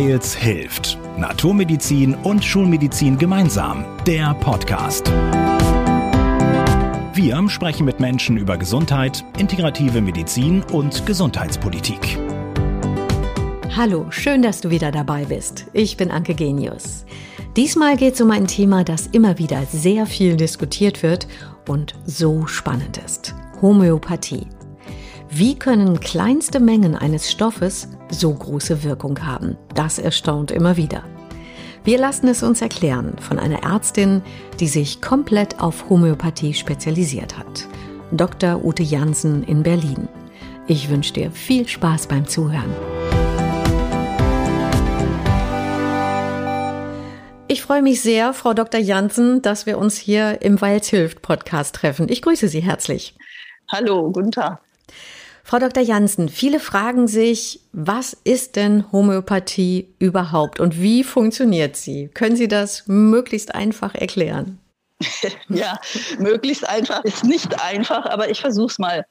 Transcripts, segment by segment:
Weils hilft. Naturmedizin und Schulmedizin gemeinsam. Der Podcast. Wir sprechen mit Menschen über Gesundheit, integrative Medizin und Gesundheitspolitik. Hallo, schön, dass du wieder dabei bist. Ich bin Anke Genius. Diesmal geht es um ein Thema, das immer wieder sehr viel diskutiert wird und so spannend ist. Homöopathie. Wie können kleinste Mengen eines Stoffes so große Wirkung haben? Das erstaunt immer wieder. Wir lassen es uns erklären von einer Ärztin, die sich komplett auf Homöopathie spezialisiert hat. Dr. Ute Jansen in Berlin. Ich wünsche dir viel Spaß beim Zuhören. Ich freue mich sehr, Frau Dr. Jansen, dass wir uns hier im Weils Hilft Podcast treffen. Ich grüße Sie herzlich. Hallo, guten Tag. Frau Dr. Jansen, viele fragen sich, was ist denn Homöopathie überhaupt und wie funktioniert sie? Können Sie das möglichst einfach erklären? ja, möglichst einfach ist nicht einfach, aber ich versuche es mal.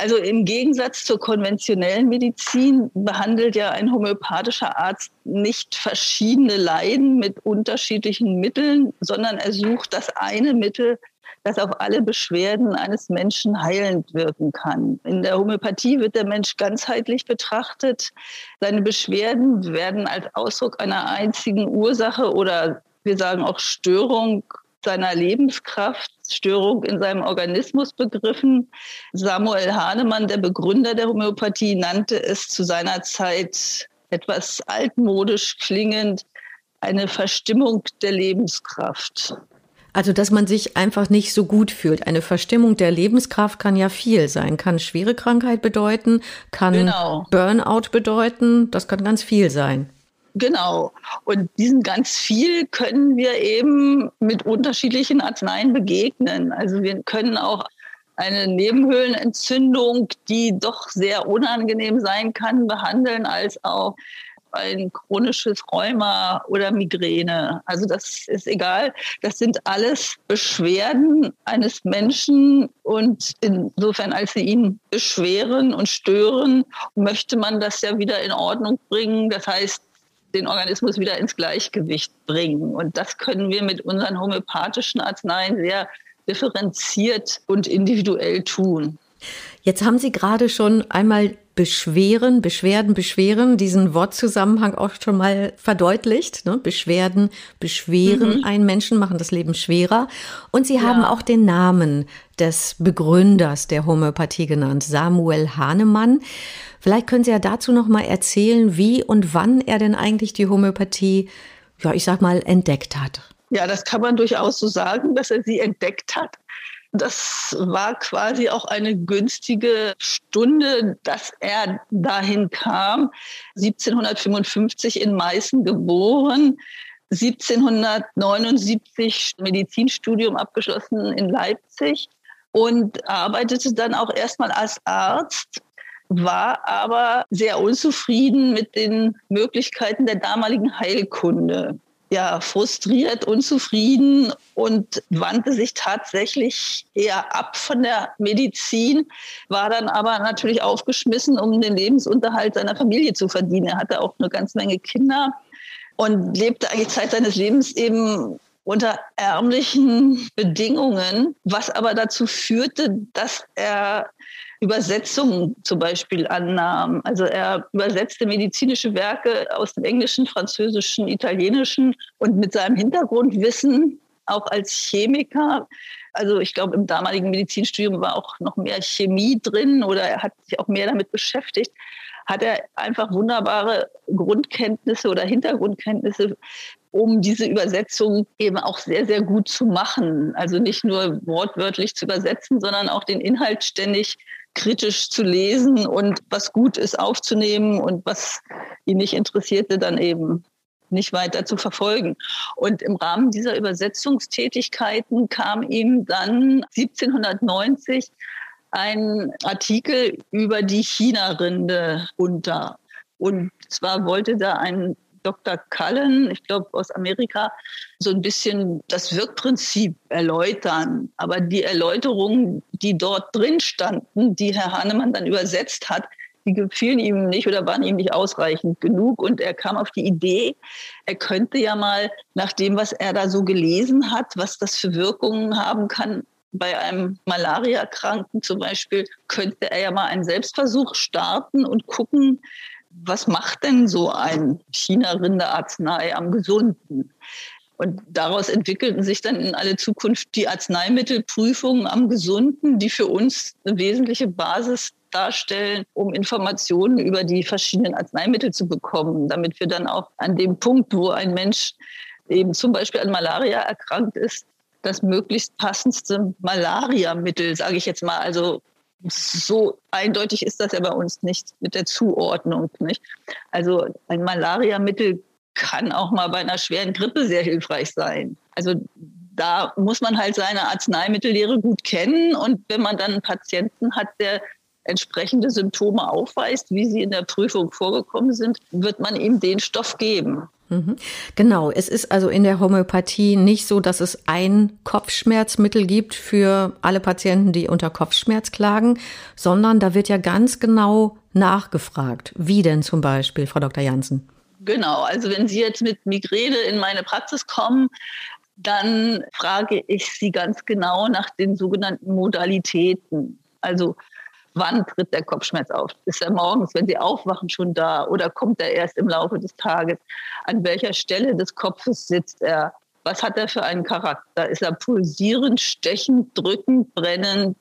Also im Gegensatz zur konventionellen Medizin behandelt ja ein homöopathischer Arzt nicht verschiedene Leiden mit unterschiedlichen Mitteln, sondern er sucht das eine Mittel, das auf alle Beschwerden eines Menschen heilend wirken kann. In der Homöopathie wird der Mensch ganzheitlich betrachtet. Seine Beschwerden werden als Ausdruck einer einzigen Ursache oder wir sagen auch Störung seiner Lebenskraft, Störung in seinem Organismus begriffen. Samuel Hahnemann, der Begründer der Homöopathie, nannte es zu seiner Zeit etwas altmodisch klingend eine Verstimmung der Lebenskraft. Also, dass man sich einfach nicht so gut fühlt. Eine Verstimmung der Lebenskraft kann ja viel sein. Kann schwere Krankheit bedeuten, kann genau. Burnout bedeuten. Das kann ganz viel sein. Genau. Und diesen ganz viel können wir eben mit unterschiedlichen Arzneien begegnen. Also wir können auch eine Nebenhöhlenentzündung, die doch sehr unangenehm sein kann, behandeln, als auch ein chronisches Rheuma oder Migräne. Also das ist egal. Das sind alles Beschwerden eines Menschen und insofern, als sie ihn beschweren und stören, möchte man das ja wieder in Ordnung bringen. Das heißt, den Organismus wieder ins Gleichgewicht bringen. Und das können wir mit unseren homöopathischen Arzneien sehr differenziert und individuell tun. Jetzt haben Sie gerade schon einmal Beschweren, Beschwerden, Beschweren, diesen Wortzusammenhang auch schon mal verdeutlicht. Ne? Beschwerden, beschweren mhm. einen Menschen, machen das Leben schwerer. Und Sie ja. haben auch den Namen des Begründers der Homöopathie genannt, Samuel Hahnemann. Vielleicht können Sie ja dazu noch mal erzählen, wie und wann er denn eigentlich die Homöopathie, ja, ich sag mal, entdeckt hat. Ja, das kann man durchaus so sagen, dass er sie entdeckt hat. Das war quasi auch eine günstige Stunde, dass er dahin kam. 1755 in Meißen geboren. 1779 Medizinstudium abgeschlossen in Leipzig und arbeitete dann auch erstmal als Arzt, war aber sehr unzufrieden mit den Möglichkeiten der damaligen Heilkunde ja, frustriert, unzufrieden und wandte sich tatsächlich eher ab von der Medizin, war dann aber natürlich aufgeschmissen, um den Lebensunterhalt seiner Familie zu verdienen. Er hatte auch eine ganz Menge Kinder und lebte eigentlich Zeit seines Lebens eben unter ärmlichen Bedingungen, was aber dazu führte, dass er Übersetzungen zum Beispiel annahm. Also er übersetzte medizinische Werke aus dem Englischen, Französischen, Italienischen und mit seinem Hintergrundwissen auch als Chemiker. Also ich glaube, im damaligen Medizinstudium war auch noch mehr Chemie drin oder er hat sich auch mehr damit beschäftigt hat er einfach wunderbare Grundkenntnisse oder Hintergrundkenntnisse, um diese Übersetzung eben auch sehr, sehr gut zu machen. Also nicht nur wortwörtlich zu übersetzen, sondern auch den Inhalt ständig kritisch zu lesen und was gut ist aufzunehmen und was ihn nicht interessierte, dann eben nicht weiter zu verfolgen. Und im Rahmen dieser Übersetzungstätigkeiten kam ihm dann 1790 ein Artikel über die China-Rinde unter. Und zwar wollte da ein Dr. Cullen, ich glaube aus Amerika, so ein bisschen das Wirkprinzip erläutern. Aber die Erläuterungen, die dort drin standen, die Herr Hahnemann dann übersetzt hat, die gefielen ihm nicht oder waren ihm nicht ausreichend genug. Und er kam auf die Idee, er könnte ja mal nach dem, was er da so gelesen hat, was das für Wirkungen haben kann, bei einem Malaria-Kranken zum Beispiel, könnte er ja mal einen Selbstversuch starten und gucken, was macht denn so ein China-Rinde-Arznei am Gesunden? Und daraus entwickelten sich dann in alle Zukunft die Arzneimittelprüfungen am Gesunden, die für uns eine wesentliche Basis darstellen, um Informationen über die verschiedenen Arzneimittel zu bekommen, damit wir dann auch an dem Punkt, wo ein Mensch eben zum Beispiel an Malaria erkrankt ist, das möglichst passendste Malariamittel, sage ich jetzt mal, also so eindeutig ist das ja bei uns nicht mit der Zuordnung. Nicht? Also ein Malariamittel kann auch mal bei einer schweren Grippe sehr hilfreich sein. Also da muss man halt seine Arzneimittellehre gut kennen und wenn man dann einen Patienten hat, der entsprechende Symptome aufweist, wie sie in der Prüfung vorgekommen sind, wird man ihm den Stoff geben. Mhm. Genau, es ist also in der Homöopathie nicht so, dass es ein Kopfschmerzmittel gibt für alle Patienten, die unter Kopfschmerz klagen, sondern da wird ja ganz genau nachgefragt. Wie denn zum Beispiel, Frau Dr. Janssen? Genau, also wenn Sie jetzt mit Migräne in meine Praxis kommen, dann frage ich Sie ganz genau nach den sogenannten Modalitäten. Also wann tritt der Kopfschmerz auf? Ist er morgens, wenn Sie aufwachen, schon da oder kommt er erst im Laufe des Tages? An welcher Stelle des Kopfes sitzt er? Was hat er für einen Charakter? Ist er pulsierend, stechend, drückend, brennend?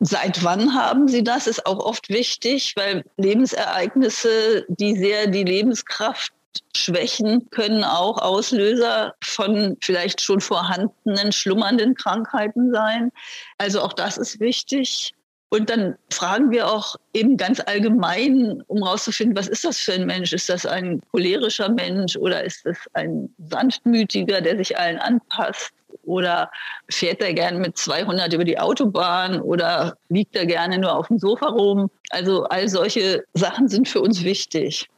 Seit wann haben Sie das? Ist auch oft wichtig, weil Lebensereignisse, die sehr die Lebenskraft schwächen, können auch Auslöser von vielleicht schon vorhandenen schlummernden Krankheiten sein. Also auch das ist wichtig. Und dann fragen wir auch eben ganz allgemein, um herauszufinden, was ist das für ein Mensch? Ist das ein cholerischer Mensch oder ist das ein sanftmütiger, der sich allen anpasst? Oder fährt er gerne mit 200 über die Autobahn oder liegt er gerne nur auf dem Sofa rum? Also all solche Sachen sind für uns wichtig.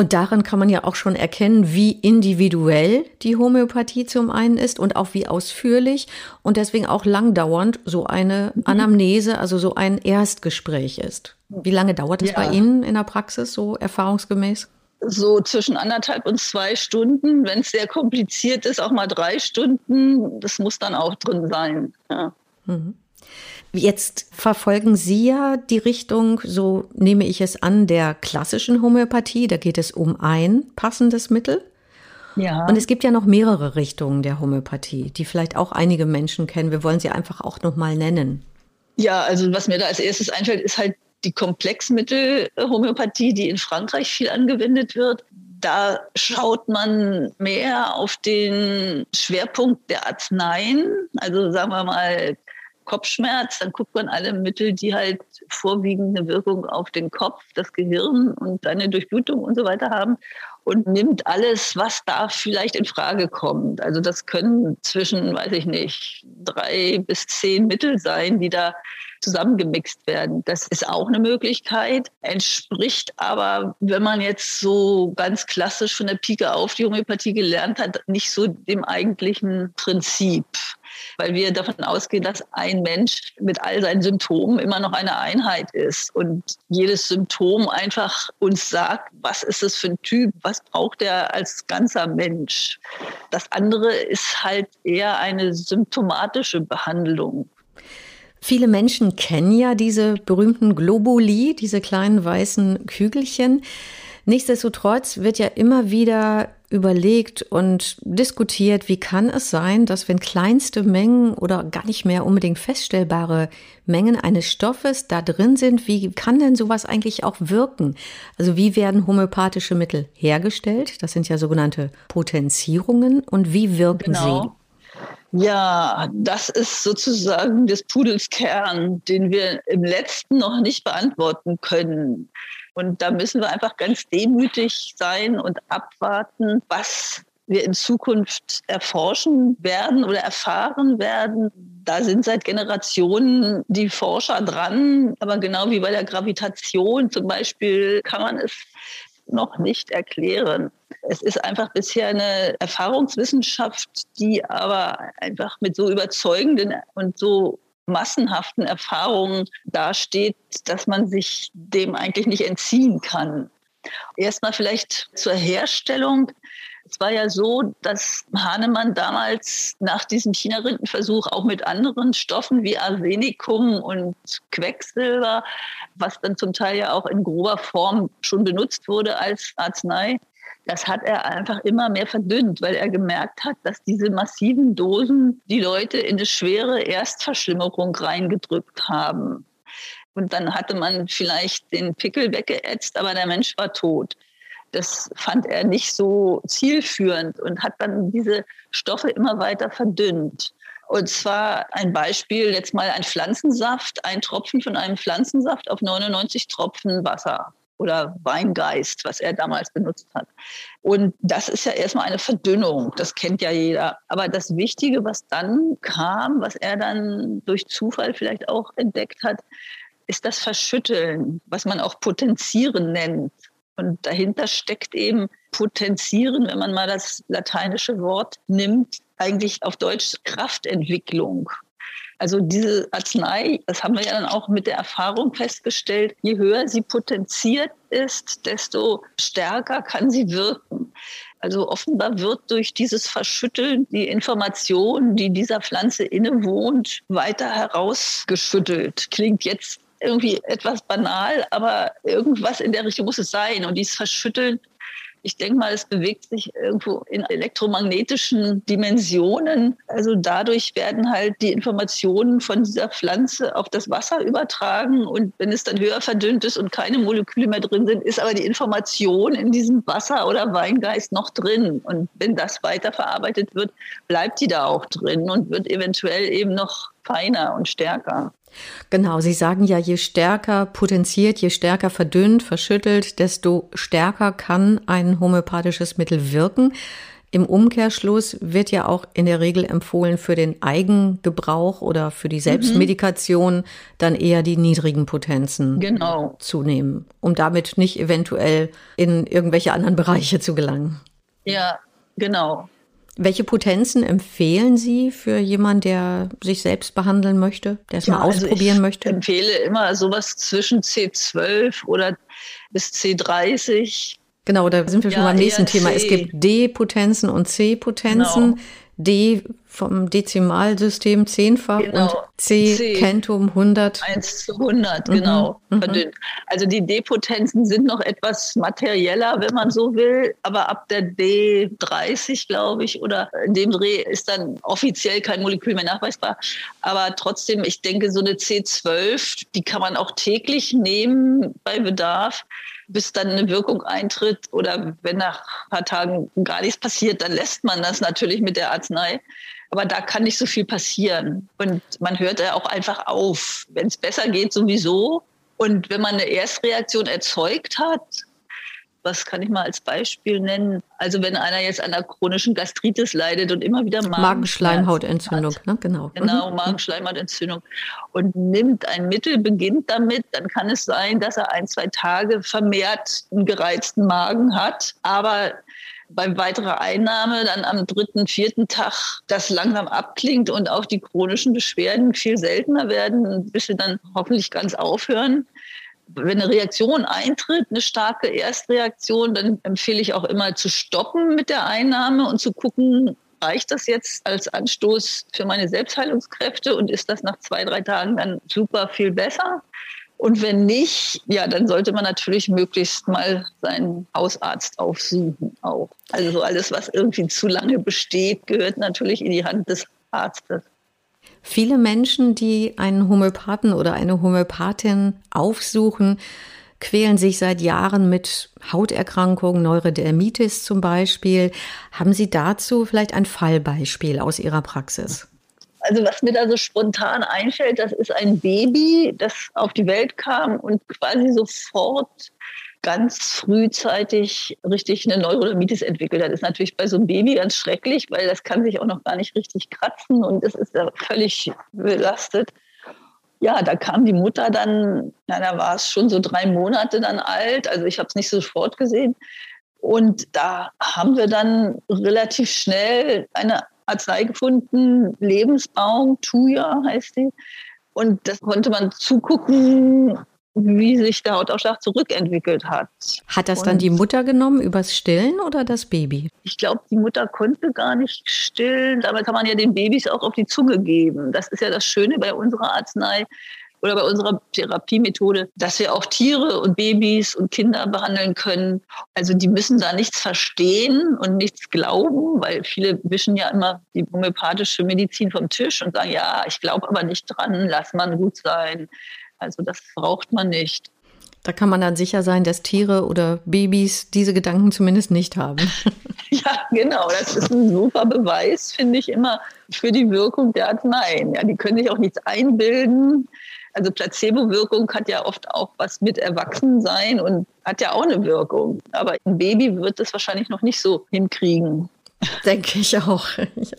Und darin kann man ja auch schon erkennen, wie individuell die Homöopathie zum einen ist und auch wie ausführlich und deswegen auch langdauernd so eine mhm. Anamnese, also so ein Erstgespräch ist. Wie lange dauert es ja. bei Ihnen in der Praxis so erfahrungsgemäß? So zwischen anderthalb und zwei Stunden. Wenn es sehr kompliziert ist, auch mal drei Stunden. Das muss dann auch drin sein. Ja. Mhm. Jetzt verfolgen Sie ja die Richtung, so nehme ich es an, der klassischen Homöopathie. Da geht es um ein passendes Mittel. Ja. Und es gibt ja noch mehrere Richtungen der Homöopathie, die vielleicht auch einige Menschen kennen. Wir wollen sie einfach auch noch mal nennen. Ja, also was mir da als erstes einfällt, ist halt die Komplexmittel-Homöopathie, die in Frankreich viel angewendet wird. Da schaut man mehr auf den Schwerpunkt der Arzneien, also sagen wir mal Kopfschmerz, dann guckt man alle Mittel, die halt vorwiegende Wirkung auf den Kopf, das Gehirn und eine Durchblutung und so weiter haben und nimmt alles, was da vielleicht in Frage kommt. Also das können zwischen, weiß ich nicht, drei bis zehn Mittel sein, die da zusammengemixt werden. Das ist auch eine Möglichkeit, entspricht aber, wenn man jetzt so ganz klassisch von der Pike auf die Homöopathie gelernt hat, nicht so dem eigentlichen Prinzip weil wir davon ausgehen, dass ein Mensch mit all seinen Symptomen immer noch eine Einheit ist und jedes Symptom einfach uns sagt, was ist es für ein Typ, was braucht er als ganzer Mensch. Das andere ist halt eher eine symptomatische Behandlung. Viele Menschen kennen ja diese berühmten Globuli, diese kleinen weißen Kügelchen. Nichtsdestotrotz wird ja immer wieder überlegt und diskutiert, wie kann es sein, dass wenn kleinste Mengen oder gar nicht mehr unbedingt feststellbare Mengen eines Stoffes da drin sind, wie kann denn sowas eigentlich auch wirken? Also wie werden homöopathische Mittel hergestellt? Das sind ja sogenannte Potenzierungen und wie wirken genau. sie? Ja, das ist sozusagen des Pudels Kern, den wir im letzten noch nicht beantworten können. Und da müssen wir einfach ganz demütig sein und abwarten, was wir in Zukunft erforschen werden oder erfahren werden. Da sind seit Generationen die Forscher dran, aber genau wie bei der Gravitation zum Beispiel kann man es noch nicht erklären. Es ist einfach bisher eine Erfahrungswissenschaft, die aber einfach mit so überzeugenden und so massenhaften Erfahrungen dasteht, dass man sich dem eigentlich nicht entziehen kann. Erstmal vielleicht zur Herstellung. Es war ja so, dass Hahnemann damals nach diesem China-Rindenversuch auch mit anderen Stoffen wie Arsenicum und Quecksilber, was dann zum Teil ja auch in grober Form schon benutzt wurde als Arznei, das hat er einfach immer mehr verdünnt, weil er gemerkt hat, dass diese massiven Dosen die Leute in eine schwere Erstverschlimmerung reingedrückt haben. Und dann hatte man vielleicht den Pickel weggeätzt, aber der Mensch war tot. Das fand er nicht so zielführend und hat dann diese Stoffe immer weiter verdünnt. Und zwar ein Beispiel, jetzt mal ein Pflanzensaft, ein Tropfen von einem Pflanzensaft auf 99 Tropfen Wasser oder Weingeist, was er damals benutzt hat. Und das ist ja erstmal eine Verdünnung, das kennt ja jeder. Aber das Wichtige, was dann kam, was er dann durch Zufall vielleicht auch entdeckt hat, ist das Verschütteln, was man auch Potenzieren nennt. Und dahinter steckt eben Potenzieren, wenn man mal das lateinische Wort nimmt, eigentlich auf Deutsch Kraftentwicklung. Also diese Arznei, das haben wir ja dann auch mit der Erfahrung festgestellt, je höher sie potenziert ist, desto stärker kann sie wirken. Also offenbar wird durch dieses Verschütteln die Information, die dieser Pflanze innewohnt, weiter herausgeschüttelt. Klingt jetzt irgendwie etwas banal, aber irgendwas in der Richtung muss es sein. Und dieses Verschütteln ich denke mal, es bewegt sich irgendwo in elektromagnetischen Dimensionen. Also dadurch werden halt die Informationen von dieser Pflanze auf das Wasser übertragen. Und wenn es dann höher verdünnt ist und keine Moleküle mehr drin sind, ist aber die Information in diesem Wasser oder Weingeist noch drin. Und wenn das weiterverarbeitet wird, bleibt die da auch drin und wird eventuell eben noch feiner und stärker. Genau, Sie sagen ja, je stärker potenziert, je stärker verdünnt, verschüttelt, desto stärker kann ein homöopathisches Mittel wirken. Im Umkehrschluss wird ja auch in der Regel empfohlen, für den Eigengebrauch oder für die mhm. Selbstmedikation mhm. dann eher die niedrigen Potenzen genau. zu nehmen, um damit nicht eventuell in irgendwelche anderen Bereiche zu gelangen. Ja, genau. Welche Potenzen empfehlen Sie für jemanden, der sich selbst behandeln möchte, der es ja, mal also ausprobieren ich möchte? Ich empfehle immer sowas zwischen C12 oder bis C30. Genau, da sind wir schon beim nächsten Thema. Es gibt D-Potenzen und C-Potenzen. Genau. D vom Dezimalsystem zehnfach genau. und C, C Kentum 100. 1 zu 100, mhm. genau, mhm. verdünnt. Also die D-Potenzen sind noch etwas materieller, wenn man so will, aber ab der D30, glaube ich, oder in dem Dreh ist dann offiziell kein Molekül mehr nachweisbar. Aber trotzdem, ich denke, so eine C12, die kann man auch täglich nehmen bei Bedarf bis dann eine Wirkung eintritt oder wenn nach ein paar Tagen gar nichts passiert, dann lässt man das natürlich mit der Arznei. Aber da kann nicht so viel passieren. Und man hört ja auch einfach auf. Wenn es besser geht, sowieso. Und wenn man eine Erstreaktion erzeugt hat, was kann ich mal als Beispiel nennen? Also wenn einer jetzt an einer chronischen Gastritis leidet und immer wieder Magen Magenschleimhautentzündung, ne? genau. Genau, mhm. Magenschleimhautentzündung und nimmt ein Mittel, beginnt damit, dann kann es sein, dass er ein, zwei Tage vermehrt einen gereizten Magen hat, aber bei weiterer Einnahme dann am dritten, vierten Tag das langsam abklingt und auch die chronischen Beschwerden viel seltener werden, bis sie dann hoffentlich ganz aufhören. Wenn eine Reaktion eintritt, eine starke Erstreaktion, dann empfehle ich auch immer zu stoppen mit der Einnahme und zu gucken, reicht das jetzt als Anstoß für meine Selbstheilungskräfte und ist das nach zwei, drei Tagen dann super viel besser? Und wenn nicht, ja, dann sollte man natürlich möglichst mal seinen Hausarzt aufsuchen auch. Also alles, was irgendwie zu lange besteht, gehört natürlich in die Hand des Arztes. Viele Menschen, die einen Homöopathen oder eine Homöopathin aufsuchen, quälen sich seit Jahren mit Hauterkrankungen, Neurodermitis zum Beispiel. Haben Sie dazu vielleicht ein Fallbeispiel aus Ihrer Praxis? Also was mir da so spontan einfällt, das ist ein Baby, das auf die Welt kam und quasi sofort ganz frühzeitig richtig eine Neurodermitis entwickelt hat. Das ist natürlich bei so einem Baby ganz schrecklich, weil das kann sich auch noch gar nicht richtig kratzen und es ist ja völlig belastet. Ja, da kam die Mutter dann, na, da war es schon so drei Monate dann alt, also ich habe es nicht sofort gesehen. Und da haben wir dann relativ schnell eine Arznei gefunden, Lebensbaum, Thuja heißt die. Und das konnte man zugucken, wie sich der Hautausschlag zurückentwickelt hat. Hat das und dann die Mutter genommen übers Stillen oder das Baby? Ich glaube, die Mutter konnte gar nicht stillen. Dabei kann man ja den Babys auch auf die Zunge geben. Das ist ja das Schöne bei unserer Arznei oder bei unserer Therapiemethode, dass wir auch Tiere und Babys und Kinder behandeln können. Also die müssen da nichts verstehen und nichts glauben, weil viele wischen ja immer die homöopathische Medizin vom Tisch und sagen, ja, ich glaube aber nicht dran, lass man gut sein. Also das braucht man nicht. Da kann man dann sicher sein, dass Tiere oder Babys diese Gedanken zumindest nicht haben. ja, genau. Das ist ein super Beweis, finde ich immer, für die Wirkung der Arzneien. Ja, die können sich auch nichts einbilden. Also Placebo-Wirkung hat ja oft auch was mit Erwachsensein und hat ja auch eine Wirkung. Aber ein Baby wird das wahrscheinlich noch nicht so hinkriegen. Denke ich auch. Ja.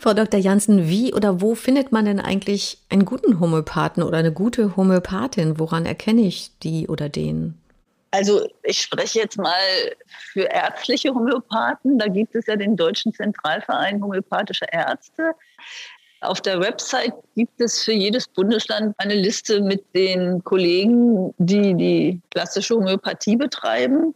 Frau Dr. Janssen, wie oder wo findet man denn eigentlich einen guten Homöopathen oder eine gute Homöopathin? Woran erkenne ich die oder den? Also ich spreche jetzt mal für ärztliche Homöopathen. Da gibt es ja den Deutschen Zentralverein homöopathischer Ärzte. Auf der Website gibt es für jedes Bundesland eine Liste mit den Kollegen, die die klassische Homöopathie betreiben.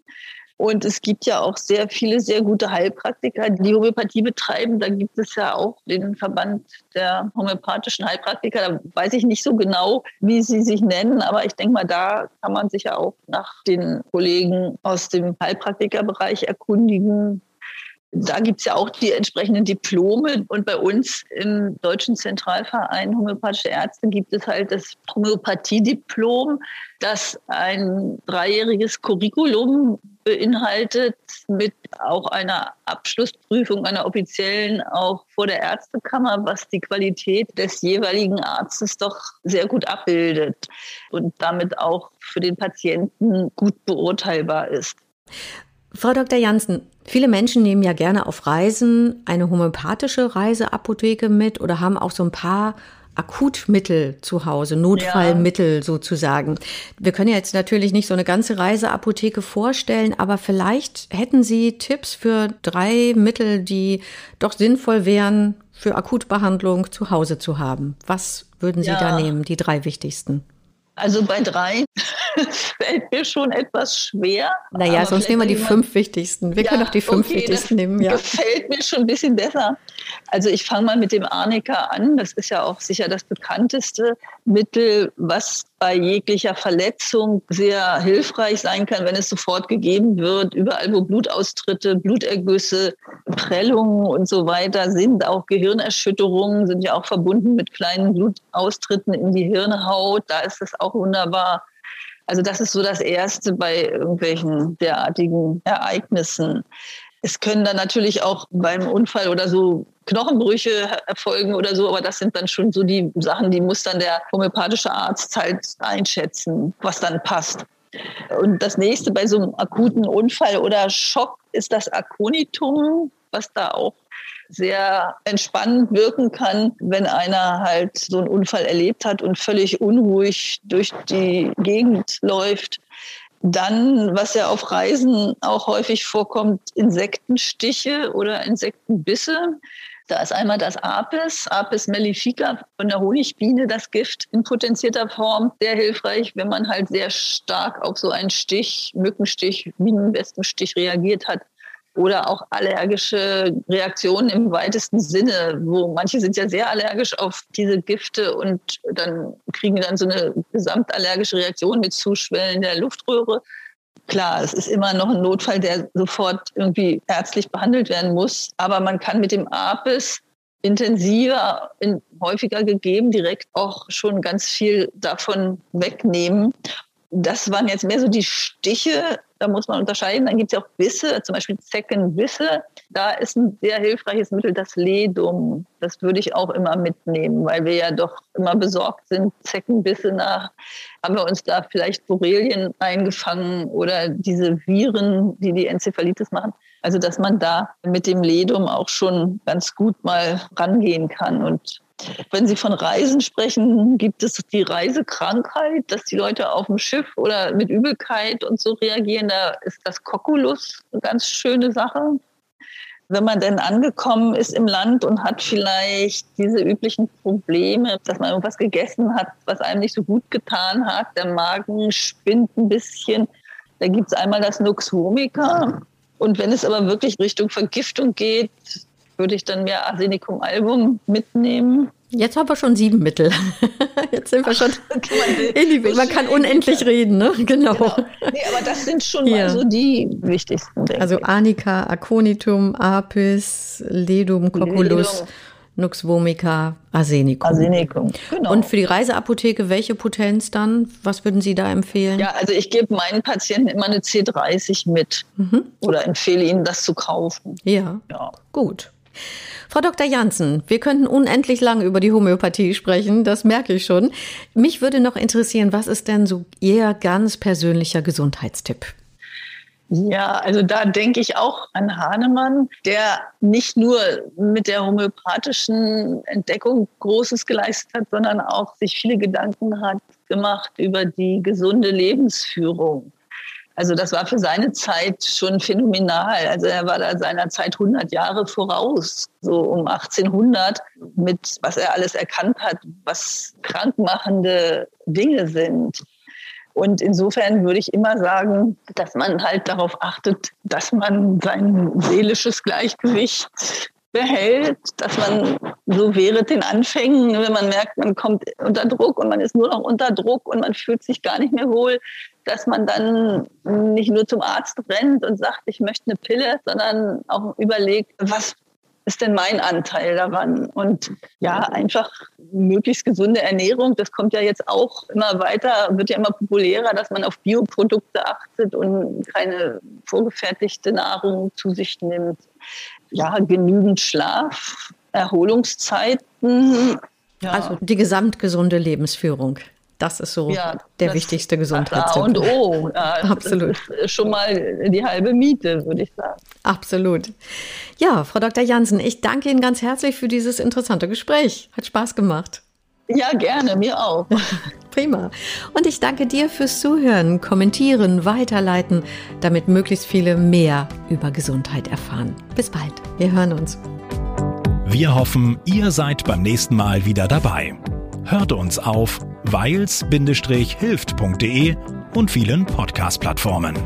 Und es gibt ja auch sehr viele sehr gute Heilpraktiker, die Homöopathie betreiben. Da gibt es ja auch den Verband der homöopathischen Heilpraktiker. Da weiß ich nicht so genau, wie sie sich nennen, aber ich denke mal, da kann man sich ja auch nach den Kollegen aus dem Heilpraktikerbereich erkundigen, da gibt es ja auch die entsprechenden Diplome. Und bei uns im Deutschen Zentralverein Homöopathische Ärzte gibt es halt das Homöopathie-Diplom, das ein dreijähriges Curriculum beinhaltet mit auch einer Abschlussprüfung, einer offiziellen auch vor der Ärztekammer, was die Qualität des jeweiligen Arztes doch sehr gut abbildet und damit auch für den Patienten gut beurteilbar ist. Frau Dr. Janssen, viele Menschen nehmen ja gerne auf Reisen eine homöopathische Reiseapotheke mit oder haben auch so ein paar Akutmittel zu Hause, Notfallmittel ja. sozusagen. Wir können ja jetzt natürlich nicht so eine ganze Reiseapotheke vorstellen, aber vielleicht hätten Sie Tipps für drei Mittel, die doch sinnvoll wären, für Akutbehandlung zu Hause zu haben. Was würden Sie ja. da nehmen, die drei wichtigsten? Also bei drei fällt mir schon etwas schwer. Naja, sonst nehmen wir die fünf wichtigsten. Wir ja, können auch die fünf okay, wichtigsten nehmen. Ja. Gefällt mir schon ein bisschen besser. Also ich fange mal mit dem Arnika an. Das ist ja auch sicher das bekannteste Mittel, was bei jeglicher Verletzung sehr hilfreich sein kann, wenn es sofort gegeben wird. Überall, wo Blutaustritte, Blutergüsse, Prellungen und so weiter sind, auch Gehirnerschütterungen sind ja auch verbunden mit kleinen Blutaustritten in die Hirnhaut. Da ist es auch wunderbar. Also das ist so das Erste bei irgendwelchen derartigen Ereignissen. Es können dann natürlich auch beim Unfall oder so Knochenbrüche erfolgen oder so, aber das sind dann schon so die Sachen, die muss dann der homöopathische Arzt halt einschätzen, was dann passt. Und das nächste bei so einem akuten Unfall oder Schock ist das Akonitum, was da auch sehr entspannend wirken kann, wenn einer halt so einen Unfall erlebt hat und völlig unruhig durch die Gegend läuft. Dann, was ja auf Reisen auch häufig vorkommt, Insektenstiche oder Insektenbisse. Da ist einmal das Apis, Apis mellifica von der Honigbiene, das Gift in potenzierter Form, sehr hilfreich, wenn man halt sehr stark auf so einen Stich, Mückenstich, Bienenwespenstich reagiert hat oder auch allergische Reaktionen im weitesten Sinne, wo manche sind ja sehr allergisch auf diese Gifte und dann kriegen dann so eine gesamtallergische Reaktion mit Zuschwellen der Luftröhre. Klar, es ist immer noch ein Notfall, der sofort irgendwie ärztlich behandelt werden muss, aber man kann mit dem APIS intensiver, in, häufiger gegeben, direkt auch schon ganz viel davon wegnehmen. Das waren jetzt mehr so die Stiche, da muss man unterscheiden. Dann gibt es ja auch Bisse, zum Beispiel Zeckenbisse. Da ist ein sehr hilfreiches Mittel das Ledum. Das würde ich auch immer mitnehmen, weil wir ja doch immer besorgt sind. Zeckenbisse nach, haben wir uns da vielleicht Borrelien eingefangen oder diese Viren, die die Enzephalitis machen. Also, dass man da mit dem Ledum auch schon ganz gut mal rangehen kann und wenn Sie von Reisen sprechen, gibt es die Reisekrankheit, dass die Leute auf dem Schiff oder mit Übelkeit und so reagieren. Da ist das Kokulus eine ganz schöne Sache. wenn man denn angekommen ist im Land und hat vielleicht diese üblichen Probleme, dass man irgendwas gegessen hat, was einem nicht so gut getan hat, der Magen spinnt ein bisschen, da gibt es einmal das Nux vomica. Und wenn es aber wirklich Richtung Vergiftung geht, würde ich dann mehr Arsenicum album mitnehmen. Jetzt haben wir schon sieben Mittel. Jetzt sind wir schon in die, man kann unendlich reden, ne? Genau. genau. Nee, aber das sind schon ja. mal so die wichtigsten. Also Anika, Aconitum, Apis, Ledum, Cocculus. Nux vomica, Arsenicum. Arsenicum, genau. Und für die Reiseapotheke, welche Potenz dann? Was würden Sie da empfehlen? Ja, also ich gebe meinen Patienten immer eine C30 mit mhm. oder empfehle ihnen, das zu kaufen. Ja, ja. gut. Frau Dr. Janssen, wir könnten unendlich lang über die Homöopathie sprechen, das merke ich schon. Mich würde noch interessieren, was ist denn so Ihr ganz persönlicher Gesundheitstipp? Ja, also da denke ich auch an Hahnemann, der nicht nur mit der homöopathischen Entdeckung Großes geleistet hat, sondern auch sich viele Gedanken hat gemacht über die gesunde Lebensführung. Also das war für seine Zeit schon phänomenal. Also er war da seiner Zeit 100 Jahre voraus, so um 1800, mit was er alles erkannt hat, was krankmachende Dinge sind. Und insofern würde ich immer sagen, dass man halt darauf achtet, dass man sein seelisches Gleichgewicht behält, dass man so wäre den Anfängen, wenn man merkt, man kommt unter Druck und man ist nur noch unter Druck und man fühlt sich gar nicht mehr wohl, dass man dann nicht nur zum Arzt rennt und sagt, ich möchte eine Pille, sondern auch überlegt, was ist denn mein Anteil daran? Und ja, einfach möglichst gesunde Ernährung, das kommt ja jetzt auch immer weiter, wird ja immer populärer, dass man auf Bioprodukte achtet und keine vorgefertigte Nahrung zu sich nimmt. Ja, genügend Schlaf, Erholungszeiten. Ja. Also die gesamtgesunde Lebensführung. Das ist so ja, der wichtigste Gesundheitstipp. und O. Ja, Absolut. schon mal die halbe Miete, würde ich sagen. Absolut. Ja, Frau Dr. Jansen, ich danke Ihnen ganz herzlich für dieses interessante Gespräch. Hat Spaß gemacht. Ja, gerne, mir auch. Prima. Und ich danke dir fürs Zuhören, Kommentieren, Weiterleiten, damit möglichst viele mehr über Gesundheit erfahren. Bis bald. Wir hören uns. Wir hoffen, ihr seid beim nächsten Mal wieder dabei. Hört uns auf weils-hilft.de und vielen Podcast-Plattformen.